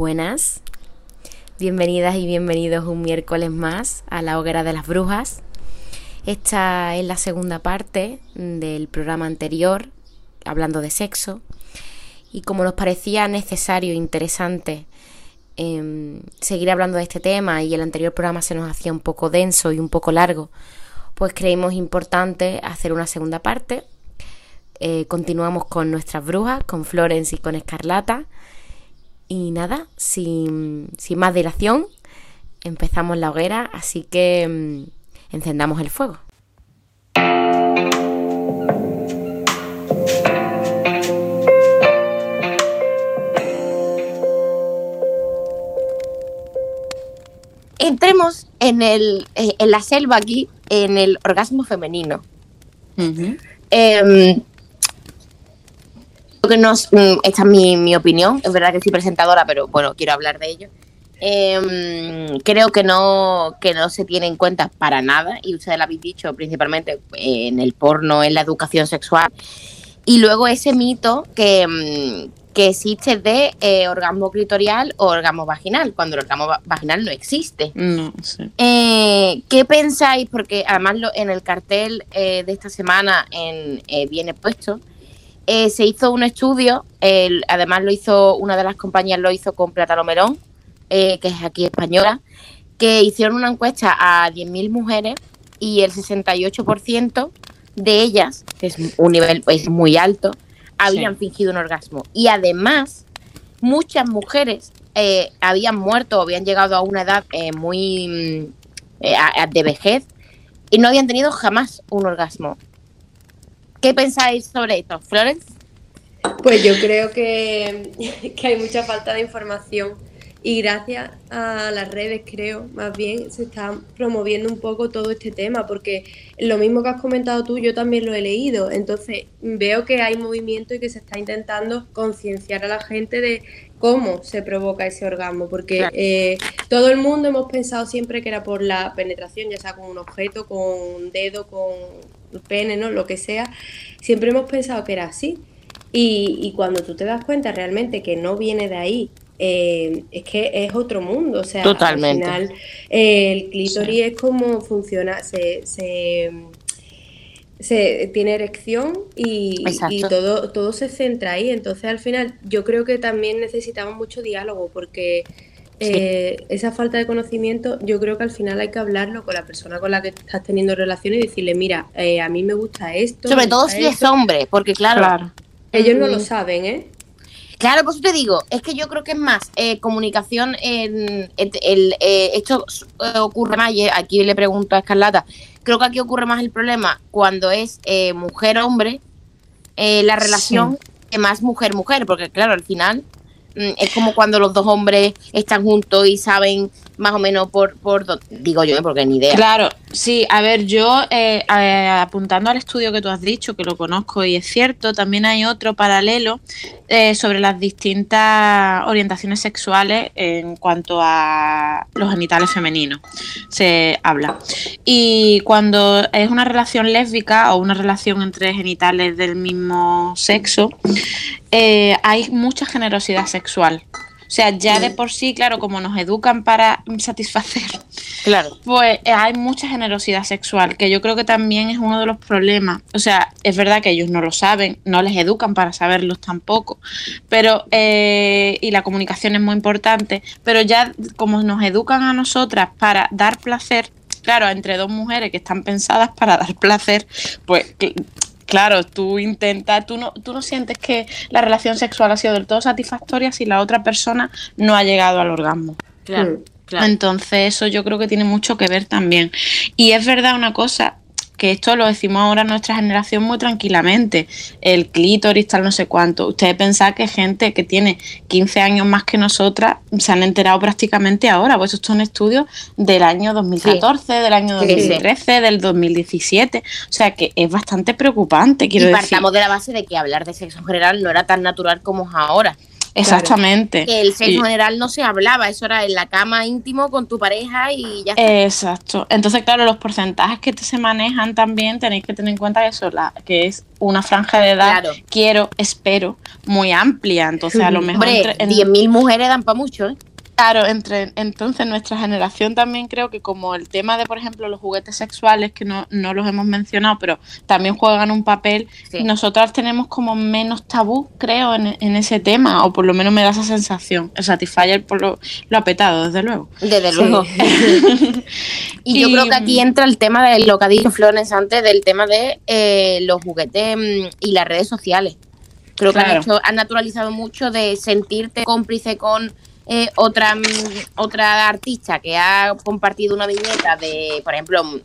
Buenas, bienvenidas y bienvenidos un miércoles más a la hoguera de las brujas. Esta es la segunda parte del programa anterior, hablando de sexo, y como nos parecía necesario e interesante em, seguir hablando de este tema y el anterior programa se nos hacía un poco denso y un poco largo, pues creímos importante hacer una segunda parte. Eh, continuamos con nuestras brujas, con Florence y con Escarlata. Y nada, sin, sin más dilación, empezamos la hoguera, así que mm, encendamos el fuego. Entremos en, el, eh, en la selva aquí, en el orgasmo femenino. Em, que nos, mm, esta es mi, opinión, es verdad que soy presentadora, pero bueno, quiero hablar de ello. Em, creo que no, que no se tiene en cuenta para nada, y ustedes lo habéis dicho principalmente en el porno, en la educación sexual. Y luego ese mito que, mm, que existe de eh, orgasmo clitorial o orgasmo vaginal, cuando el orgasmo vaginal no existe. No, sí. Eh, ¿Qué pensáis? Porque además lo, en el cartel eh, de esta semana en, viene puesto. se hizo un estudio, además lo hizo una de las compañías, lo hizo con Plátano Melón, que es aquí española, que hicieron una encuesta a 10.000 mujeres y el 68% de ellas, que es un nivel pues, muy alto, habían fingido un orgasmo. Y además, muchas mujeres eh, habían muerto o habían llegado a una edad eh, muy mm, eh, de vejez y no habían tenido jamás un orgasmo. ¿Qué pensáis sobre esto, Florence? Pues yo creo que, que hay mucha falta de información y gracias a las redes, creo, más bien, se está promoviendo un poco todo este tema, porque lo mismo que has comentado tú, yo también lo he leído. Entonces, veo que hay movimiento y que se está intentando concienciar a la gente de cómo se provoca ese orgasmo, porque eh, todo el mundo hemos pensado siempre que era por la penetración, ya sea con un objeto, con un dedo, con pene, ¿no? Lo que sea. Siempre hemos pensado que era así. Y, y cuando tú te das cuenta realmente que no viene de ahí, eh, es que es otro mundo. O sea, Totalmente. al final el clítoris es como funciona, se, se, tiene erección y, todo, todo se centra ahí. Entonces al final yo creo que también necesitamos mucho diálogo porque... Eh, esa falta de conocimiento, yo creo que al final hay que hablarlo con la persona con la que estás teniendo relaciones y decirle, mira, eh, a mí me gusta esto. Sobre todo si es hombre, porque claro, ellos no lo saben, ¿eh? Claro, por eso te digo, es que yo creo que es más eh, comunicación. En, el, eh, esto eh, ocurre más, y aquí le pregunto a Escarlata, creo que aquí ocurre más el problema cuando es mujer-hombre, la relación que más mujer-mujer, porque claro, al final mm, es como cuando los dos hombres están juntos y saben más o menos por, por digo yo, porque ni idea. Claro, sí, a ver, yo eh, apuntando al estudio que tú has dicho, que lo conozco y es cierto, también hay otro paralelo eh, sobre las distintas orientaciones sexuales en cuanto a los genitales femeninos, se habla. Y cuando es una relación lésbica o una relación entre genitales del mismo sexo, eh, hay mucha generosidad sexual. O sea, ya de por sí, claro, como nos educan para satisfacer, claro. pues eh, hay mucha generosidad sexual, que yo creo que también es uno de los problemas. O sea, es verdad que ellos no lo saben, no les educan para saberlos tampoco, pero, eh, y la comunicación es muy importante, pero ya como nos educan a nosotras para dar placer, claro, entre dos mujeres que están pensadas para dar placer, pues claro, tú intentas, tú no, tú no sientes que la relación sexual ha sido del todo satisfactoria si la otra persona no ha llegado al orgasmo. Claro. Mm. Claro. Entonces eso yo creo que tiene mucho que ver también. Y es verdad una cosa, que esto lo decimos ahora nuestra generación muy tranquilamente, el clítoris, tal no sé cuánto. Ustedes pensan que gente que tiene 15 años más que nosotras se han enterado prácticamente ahora, pues estos son estudios del año 2014, del año 2013, del 2017, o sea que es bastante preocupante, quiero y partamos de la base de que hablar de sexo en general no era tan natural como es ahora. Exactamente. Que el sexo general no se hablaba, eso era en la cama íntimo con tu pareja y ya está. Exacto. Entonces, claro, los porcentajes que se manejan también tenéis que tener en cuenta que eso, la, que es una franja de edad, Claro. quiero, espero, muy amplia. Entonces, a lo mejor Hombre, entre, en- 10.000 mujeres dan para mucho, ¿eh? Claro, entre, entonces nuestra generación también creo que como el tema de, por ejemplo, los juguetes sexuales, que no, no los hemos mencionado, pero también juegan un papel, Sí. nosotras tenemos como menos tabú, creo, en, en ese tema, o por lo menos me da esa sensación. El Satisfyer por lo, lo ha petado, desde luego. Desde Sí. luego. y yo creo que aquí entra el tema de lo que ha dicho Florence antes, del tema de eh, los juguetes mm, y las redes sociales. Creo que han, hecho- han naturalizado mucho de sentirte cómplice con eh, otra, mm, otra artista que ha compartido una viñeta de, por ejemplo, mm,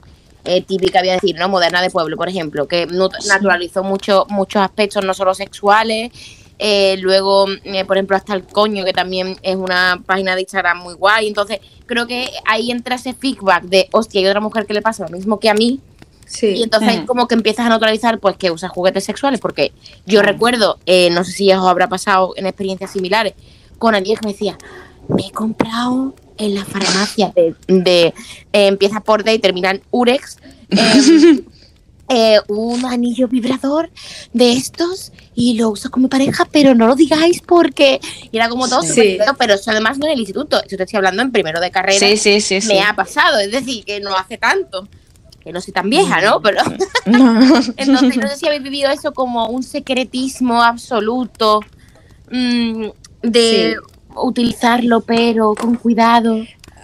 eh, típica, voy a decir, ¿no? Moderna de Pueblo, por ejemplo, que naturalizó mucho, muchos aspectos, no solo sexuales. Eh, luego, eh, por ejemplo, hasta el coño, que también es una página de Instagram muy guay. Entonces, creo que ahí entra ese feedback de, hostia, hay otra mujer que le pasa lo mismo que a mí. Sí. Y entonces Mm. como que empiezas a naturalizar pues que usas juguetes sexuales. Porque yo recuerdo, eh, no sé si ya os habrá pasado en experiencias similares, con alguien que me decía, me he comprado en la farmacia de, de, eh, empieza por D y termina en Urex. em, eh, un anillo vibrador de estos y lo uso con mi pareja, pero no lo digáis porque y era como todo Sí. pero eso además no en el instituto, yo te estoy hablando en primero de carrera, Sí, sí, sí, sí. me ha pasado, es decir, que no hace tanto, que no soy tan vieja, ¿no? Pero entonces no sé si habéis vivido eso como un secretismo absoluto mm, de utilizarlo, pero con cuidado.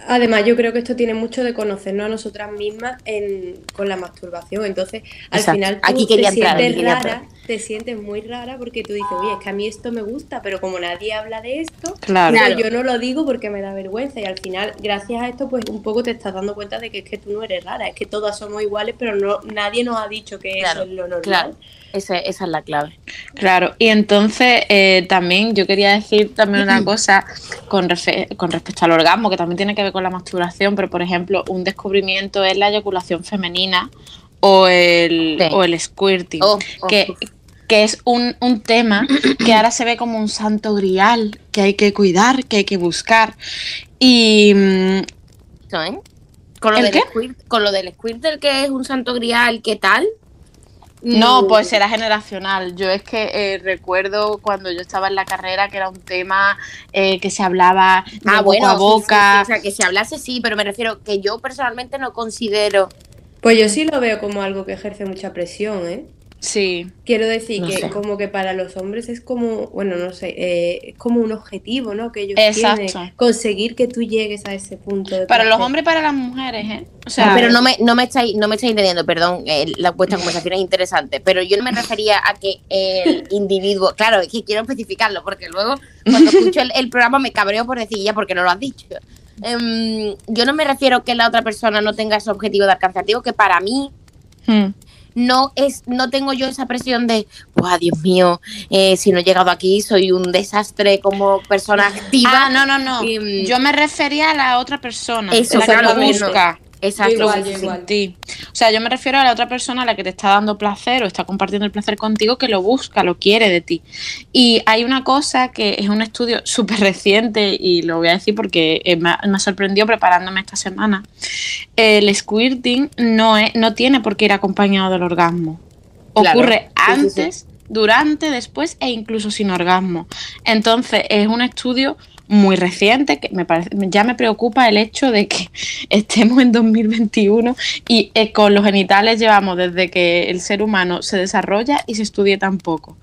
Además, yo creo que esto tiene mucho de conocernos a nosotras mismas en, con la masturbación. Entonces, al Exacto. final tú Aquí quería te entrar, aquí sientes quería rara, entrar. te sientes muy rara porque tú dices, oye, es que a mí esto me gusta, pero como nadie habla de esto, Claro. pues Claro. yo no lo digo porque me da vergüenza. Y al final, gracias a esto, pues un poco te estás dando cuenta de que es que tú no eres rara, es que todas somos iguales, pero no nadie nos ha dicho que Claro, eso es lo normal. Esa, esa es la clave. Claro, y entonces eh, también yo quería decir también una cosa con, con respecto al orgasmo, que también tiene que ver con la masturbación, pero por ejemplo, un descubrimiento es la eyaculación femenina o el, Sí. o el squirting, Oh, oh. que, que es un, un tema que ahora se ve como un santo grial, que hay que cuidar, que hay que buscar. Y mm, ¿eh? Con lo, ¿El del qué? squirt, con lo del squirtle que es un santo grial, ¿qué tal? No, Mm, pues será generacional. Yo es que eh, recuerdo cuando yo estaba en la carrera que era un tema eh, que se hablaba de Ah, boca bueno, a sí, sí, boca. sí, o sea, que si hablase sí, pero me refiero que yo personalmente no considero. Pues yo sí lo veo como algo que ejerce mucha presión, ¿eh? Sí, Quiero decir No que sé. como que para los hombres es como, bueno, no sé, eh, es como un objetivo, ¿no? Que ellos Exacto. tienen, conseguir que tú llegues a ese punto. De para los hombres y para las mujeres, ¿eh? O sea. Pero no me, no me estáis, no me estáis entendiendo, perdón, eh, la vuestra conversación es interesante, pero yo no me refería a que el individuo, claro, es que quiero especificarlo, porque luego cuando escucho el, el programa me cabreo por decir ya porque no lo has dicho. Em, yo no me refiero que la otra persona no tenga ese objetivo de alcanzar, digo que para mí hmm, no es no tengo yo esa presión de ¡Buah, Dios mío! eh, si no he llegado aquí soy un desastre como persona activa. Ah, no, no, no. Y, mm, Yo me refería a la otra persona, Eso, la que lo busca. Exacto. Igual, yo igual. O sea, yo me refiero a la otra persona a la que te está dando placer o está compartiendo el placer contigo que lo busca, lo quiere de ti. Y hay una cosa que es un estudio súper reciente y lo voy a decir porque eh, me, sorprendió preparándome esta semana. El squirting no, es, no tiene por qué ir acompañado del orgasmo. Claro. Ocurre Sí, sí, sí. antes, durante, después e incluso sin orgasmo. Entonces es un estudio muy reciente que me parece ya me preocupa el hecho de que estemos en 2021 y eh, con los genitales llevamos desde que el ser humano se desarrolla y se estudie tan poco.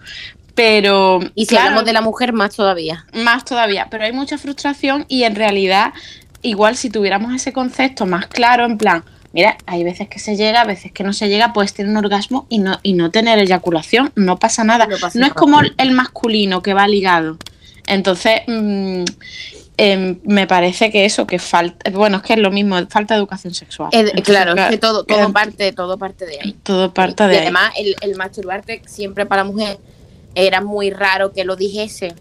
Pero Y si claro, hablamos de la mujer, más todavía. más todavía, pero hay mucha frustración y en realidad, igual si tuviéramos ese concepto más claro, en plan, mira, hay veces que se llega, a veces que no se llega, puedes tener un orgasmo y no, y no tener eyaculación, no pasa nada. No No, pasa es nada. como el masculino que va ligado. Entonces, mm, em, me parece que eso, que falta, bueno, es que es lo mismo, falta educación sexual. Eh, Entonces, claro, es que todo, todo eh, parte, todo parte de ahí. todo parte de y ahí. además, el, el masturbarte siempre para la mujer era muy raro que lo dijese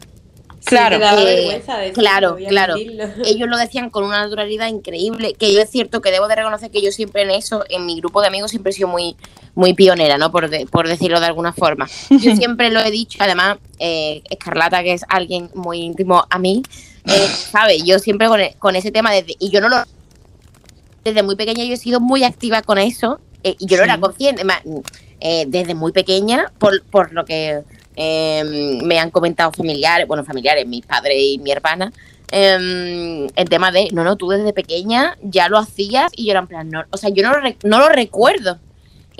Claro, eh, claro, claro. Ellos lo decían con una naturalidad increíble, que yo es cierto que debo de reconocer que yo siempre en eso, en mi grupo de amigos, siempre he sido muy, muy pionera, ¿no? Por, por decirlo de alguna forma. Yo siempre lo he dicho, además, eh, Escarlata, que es alguien muy íntimo a mí, eh, ¿sabe? Yo siempre con, con, ese tema, desde, y yo no lo... Desde muy pequeña yo he sido muy activa con eso, y yo no era consciente, desde muy pequeña, por, por lo que Em, me han comentado familiares, bueno, familiares, mis padres y mi hermana, eh, el tema de, no, no, tú desde pequeña ya lo hacías y yo era en plan, no, o sea, yo no lo, no lo recuerdo.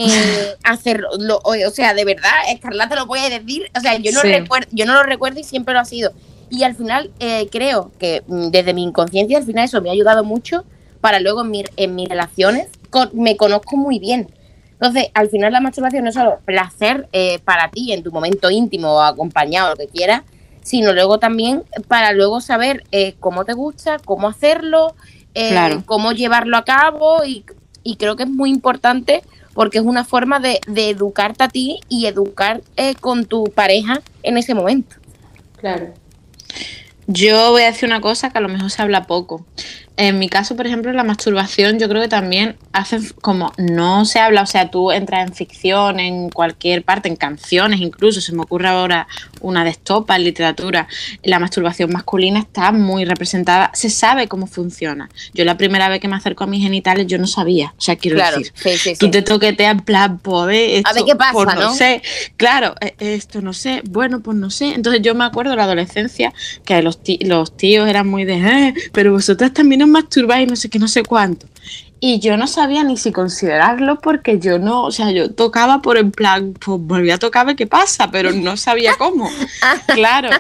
Eh, hacerlo, o sea, de verdad, Escarlata lo voy a decir, o sea, yo no, recuerdo, yo no lo recuerdo y siempre lo ha sido. Y al final eh, creo que mm, desde mi inconsciencia, al final eso me ha ayudado mucho para luego en, en mis relaciones me conozco muy bien. Entonces, al final la masturbación no es solo placer eh, para ti en tu momento íntimo o acompañado, lo que quieras, sino luego también para luego saber eh, cómo te gusta, cómo hacerlo, eh, cómo llevarlo a cabo y, creo que es muy importante porque es una forma de, de educarte a ti y educar con tu pareja en ese momento. Claro. Yo voy a decir una cosa que a lo mejor se habla poco. En mi caso, por ejemplo, la masturbación yo creo que también hace como no se habla, o sea, tú entras en ficción, en cualquier parte, en canciones incluso, se me ocurre ahora una de estopa en literatura, la masturbación masculina está muy representada, se sabe cómo funciona. Yo la primera vez que me acerco a mis genitales yo no sabía, o sea, quiero decir, tú te toqueteas en plan, poder, a ver qué pasa, pues no, sé, claro, e, esto no sé, bueno, pues no sé. Entonces yo me acuerdo de la adolescencia que los, los tíos eran muy de, eh, pero vosotras también masturbar y no sé qué, no sé cuánto. Y yo no sabía ni si considerarlo porque yo no, o sea, yo tocaba por en plan, pues volví a tocar, ¿qué pasa? Pero no sabía cómo. claro,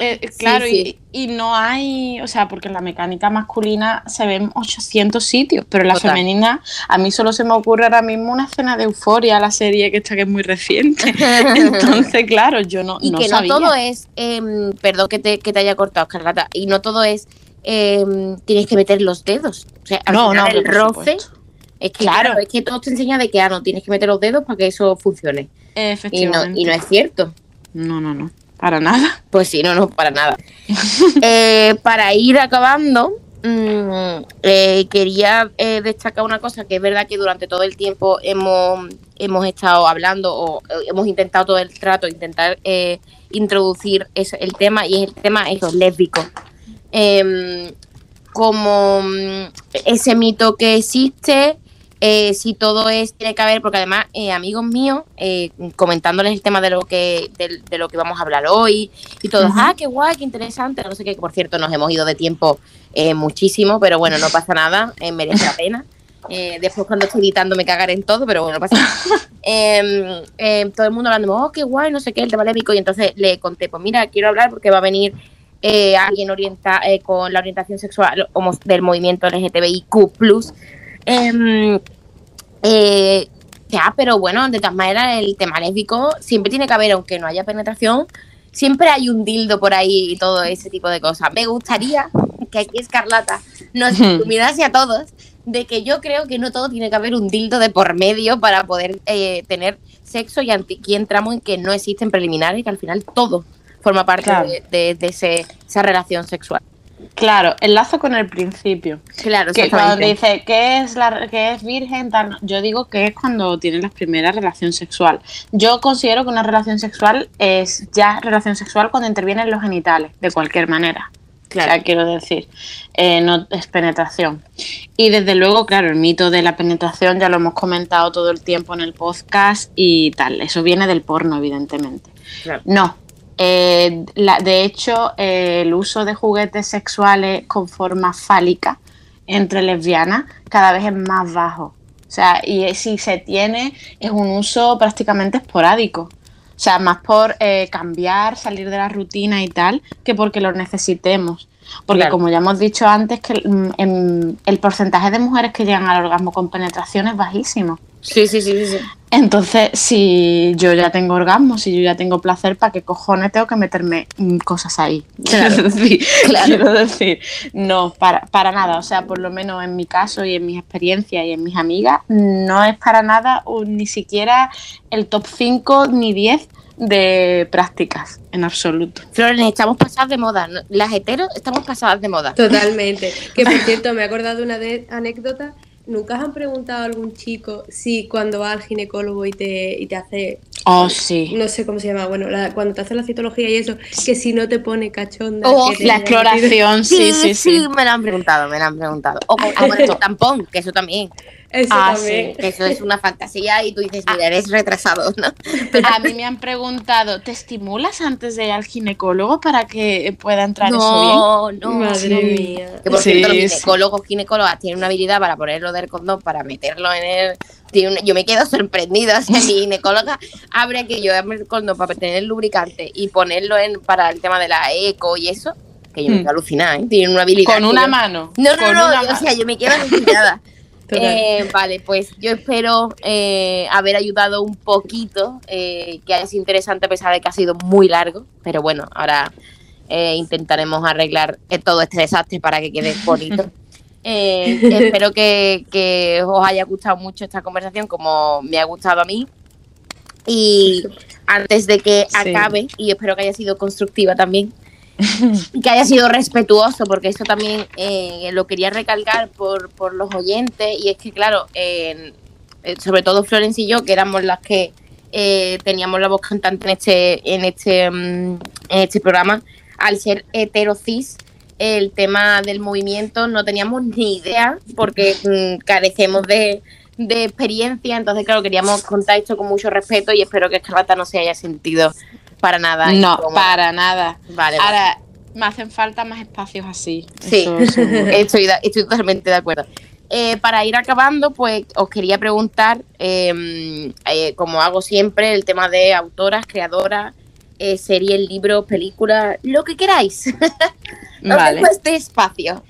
eh, claro, Y, no hay, o sea, porque en la mecánica masculina se ven 800 sitios, pero en la femenina, a mí solo se me ocurre ahora mismo una escena de euforia, la serie que está que es muy reciente. Entonces, claro, yo no. Y que no todo es, em, perdón que te, que te haya cortado, Carlata, y no todo es Em, tienes que meter los dedos. O sea, no, no, el roce. Es que, claro. es que todo te enseña de que ah, no tienes que meter los dedos para que eso funcione. Efectivamente. Y no, es cierto. No, no, no. Para nada. Pues sí, no, no, para nada. Eh, para ir acabando, mm, eh, quería eh, destacar una cosa que es verdad que durante todo el tiempo hemos, hemos estado hablando o hemos intentado todo el trato, intentar introducir el tema y es el tema eso, lésbico. Em, como mm, ese mito que existe, eh, si todo es, tiene que haber, porque además, eh, amigos míos, eh, comentándoles el tema de lo que de, lo que vamos a hablar hoy, y todos, ah, qué guay, qué interesante, no sé qué, por cierto, nos hemos ido de tiempo muchísimo, pero bueno, no pasa nada, merece la pena. después cuando estoy editando me cagaré en todo, pero bueno, no pasa nada. Em, em, todo el mundo hablando, oh, qué guay, no sé qué, el tema lébico, y entonces le conté, pues mira, quiero hablar porque va a venir eh, alguien orienta, eh, con la orientación sexual del movimiento LGTBIQ. Eh, eh, ya, pero bueno, de todas maneras, el tema lésbico siempre tiene que haber, aunque no haya penetración, siempre hay un dildo por ahí y todo ese tipo de cosas. Me gustaría que aquí Escarlata nos iluminase a todos de que yo creo que no todo tiene que haber un dildo de por medio para poder eh, tener sexo y aquí entramos en que no existen preliminares y que al final todo forma parte de, esa relación sexual. Claro, enlazo con el principio. Claro, que cuando dice que es la que es virgen, yo digo que es cuando tienen la primera relación sexual. Yo considero que una relación sexual es ya relación sexual cuando intervienen los genitales, de cualquier manera. Claro. O sea, quiero decir, eh, no es penetración. Y desde luego, claro, el mito de la penetración ya lo hemos comentado todo el tiempo en el podcast y tal. Eso viene del porno, evidentemente. No, eh, de hecho, eh, el uso de juguetes sexuales con forma fálica entre lesbianas cada vez es más bajo. O sea, y si se tiene, es un uso prácticamente esporádico. O sea, más por eh, cambiar, salir de la rutina y tal, que porque lo necesitemos. Porque como ya hemos dicho antes, que mm, el porcentaje de mujeres que llegan al orgasmo con penetración es bajísimo. Sí, sí, sí, sí. Entonces, si yo ya tengo orgasmo, si yo ya tengo placer, ¿para qué cojones tengo que meterme mm, cosas ahí? Quiero, decir, quiero decir, no, para, para nada. O sea, por lo menos en mi caso y en mis experiencias y en mis amigas, no es para nada ni siquiera el top 5 ni 10 de prácticas en absoluto. Flores, estamos pasadas de moda. Las heteros estamos pasadas de moda. Totalmente. Que por cierto, me he acordado de una anécdota ¿Nunca os han preguntado a algún chico si cuando va al ginecólogo y te, y te hace. Oh, sí. No sé cómo se llama. Bueno, cuando te hace la citología y eso, que si no te pone cachonda. Oh, la exploración, sí, sí, sí, me lo han preguntado, me lo han preguntado. O el tampón, que eso también. Eso ah, también. Sí. Eso es una fantasía y tú dices, mira, eres retrasado, ¿no? Pero a mí me han preguntado, ¿te estimulas antes de ir al ginecólogo para que pueda entrar eso bien? No, no, madre mía. Que por cierto, los ginecólogos, ginecólogas tienen una habilidad para ponerlo del condón, para meterlo en el yo me quedo sorprendida. si mi ginecóloga abre que yo el condón para tener el lubricante y ponerlo en para el tema de la eco y eso, que yo me quedo mm. alucinada, ¿eh? Tienen una habilidad. Con una mano. No, no, no, o sea, yo me quedo alucinada. Eh, vale, pues yo espero eh, haber ayudado un poquito, eh, que es interesante a pesar de que ha sido muy largo, pero bueno, ahora intentaremos arreglar todo este desastre para que quede bonito. espero que, os haya gustado mucho esta conversación como me ha gustado a mí. Y antes de que acabe, y espero que haya sido constructiva también, que haya sido respetuoso, porque eso también eh, lo quería recalcar por, por, los oyentes, y es que, claro, sobre todo Florence y yo, que éramos las que eh, teníamos la voz cantante en este, en este, mm, en este programa, al ser heterocis, el tema del movimiento no teníamos ni idea, porque mm, carecemos de, de experiencia, entonces, claro, queríamos contar esto con mucho respeto y espero que Escarlata no se haya sentido para nada. No, para nada. Vale, Ahora, me hacen falta más espacios así. Sí, estoy, estoy totalmente de acuerdo. Eh, para ir acabando, pues os quería preguntar, em, eh, como hago siempre, el tema de autoras, creadoras, eh, series, libros, películas, lo que queráis. vale. este espacio.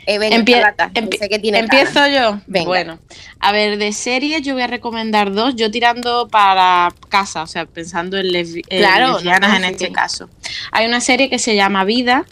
empiezo yo. Bueno, a ver, de series yo voy a recomendar dos. Yo tirando para casa, o sea, pensando en, lesbianas en este caso. Hay una serie que se llama Vida,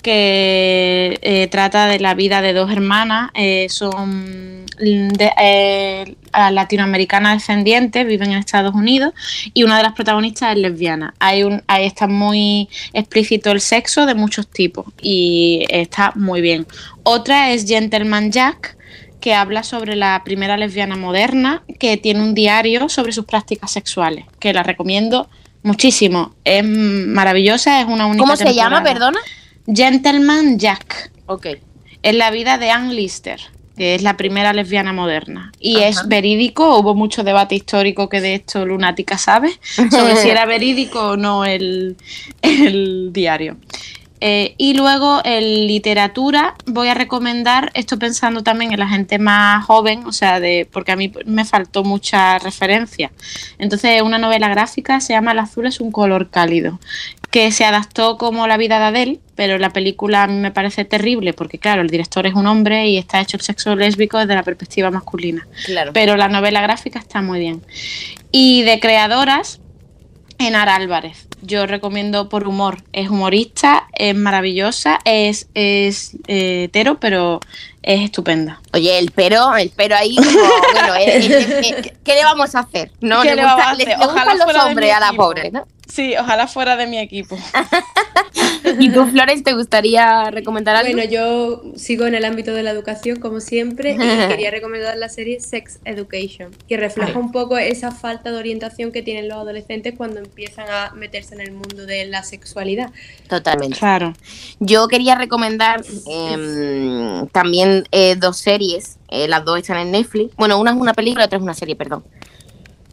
que eh, trata de la vida de dos hermanas, eh, son de, eh, latinoamericanas descendientes, viven en Estados Unidos y una de las protagonistas es lesbiana. Hay un, ahí está muy explícito el sexo de muchos tipos y está muy bien. Otra es Gentleman Jack, que habla sobre la primera lesbiana moderna que tiene un diario sobre sus prácticas sexuales, que la recomiendo muchísimo. Es maravillosa, es una única ¿Cómo se llama, perdona? Gentleman Jack. Ok. Es la vida de Anne Lister, que es la primera lesbiana moderna. Y es verídico, hubo mucho debate histórico que de esto Lunática sabe, sobre si era verídico o no el, el diario. Eh, y luego en literatura voy a recomendar, esto pensando también en la gente más joven, o sea, de porque a mí me faltó mucha referencia. Entonces, una novela gráfica se llama El azul es un color cálido, que se adaptó como La vida de Adele, pero la película a mí me parece terrible porque, claro, el director es un hombre y está hecho el sexo lésbico desde la perspectiva masculina. Claro. Pero la novela gráfica está muy bien. Y de creadoras, Enar Álvarez. Yo recomiendo por humor. Es humorista, es maravillosa, es, es eh, hetero, pero es estupenda. Oye, el pero, el pero ahí, bueno, ¿qué le vamos a hacer? No, ¿Qué le, vamos a hacer? Ojalá los hombres a la pobre, ¿no? Sí, ojalá fuera de mi equipo. ¿Y tú, Flores, te gustaría recomendar algo? Bueno, yo sigo en el ámbito de la educación, como siempre, y quería recomendar la serie Sex Education, que refleja un poco esa falta de orientación que tienen los adolescentes cuando empiezan a meterse en el mundo de la sexualidad. Totalmente. Claro. Yo quería recomendar em, también eh, dos series, eh, las dos están en Netflix. Bueno, una es una película, otra es una serie, perdón.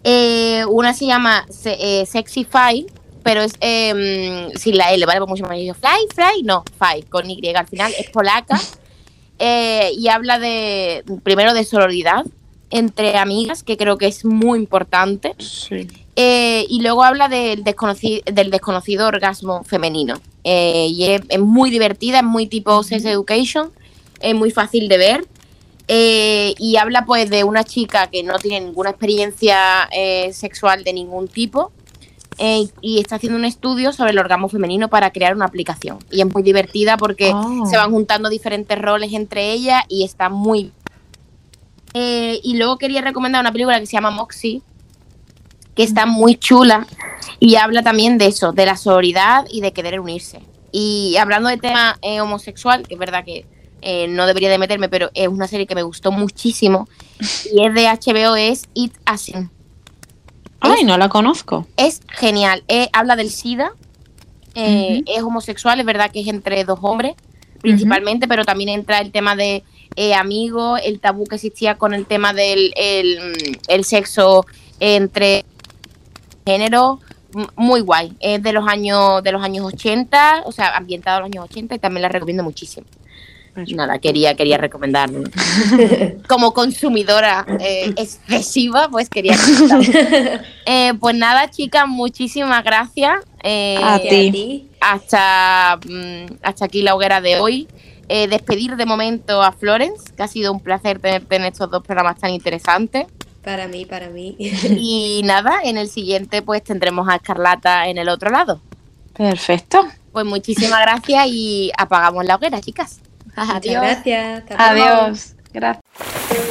Eh, una se llama eh, Sexy Fly, pero es eh, sin la L, ¿vale? Pues mucho más Fly, Fly, no, Fly, con Y al final, es polaca. Eh, y habla de, primero, de sororidad entre amigas, que creo que es muy importante. y luego habla del desconocido, del desconocido orgasmo femenino. y es, muy divertida, es muy tipo Sex Education, es muy fácil de ver. Eh, y habla pues de una chica que no tiene ninguna experiencia eh, sexual de ningún tipo eh, y está haciendo un estudio sobre el orgasmo femenino para crear una aplicación. Y es muy divertida porque Oh. se van juntando diferentes roles entre ellas y está muy... Eh, y luego quería recomendar una película que se llama Moxie, que está muy chula y habla también de eso, de la sororidad y de querer unirse. Y hablando de tema eh, homosexual, que es verdad que eh, no debería de meterme, pero es una serie que me gustó muchísimo y es de HBO, es It Asin. Ay, no la conozco. Es genial, eh, habla del SIDA, eh, es homosexual, es verdad que es entre dos hombres principalmente, pero también entra el tema de eh, amigos, el tabú que existía con el tema del el, el sexo entre género, muy guay. Es de los años de los años 80, o sea, ambientado en los años 80 y también la recomiendo muchísimo. Nada, quería quería recomendar. Como consumidora eh, excesiva, pues quería recomendar. Eh, pues nada, chicas, muchísimas gracias. Eh, A ti. hasta, mm, hasta aquí la hoguera de hoy. Eh, despedir de momento a Florence, que ha sido un placer tenerte en estos dos programas tan interesantes. Para mí, para mí. Y nada, en el siguiente pues tendremos a Escarlata en el otro lado. Perfecto. Pues muchísimas gracias y apagamos la hoguera, chicas. Adiós. Gracias. Adiós. Gracias.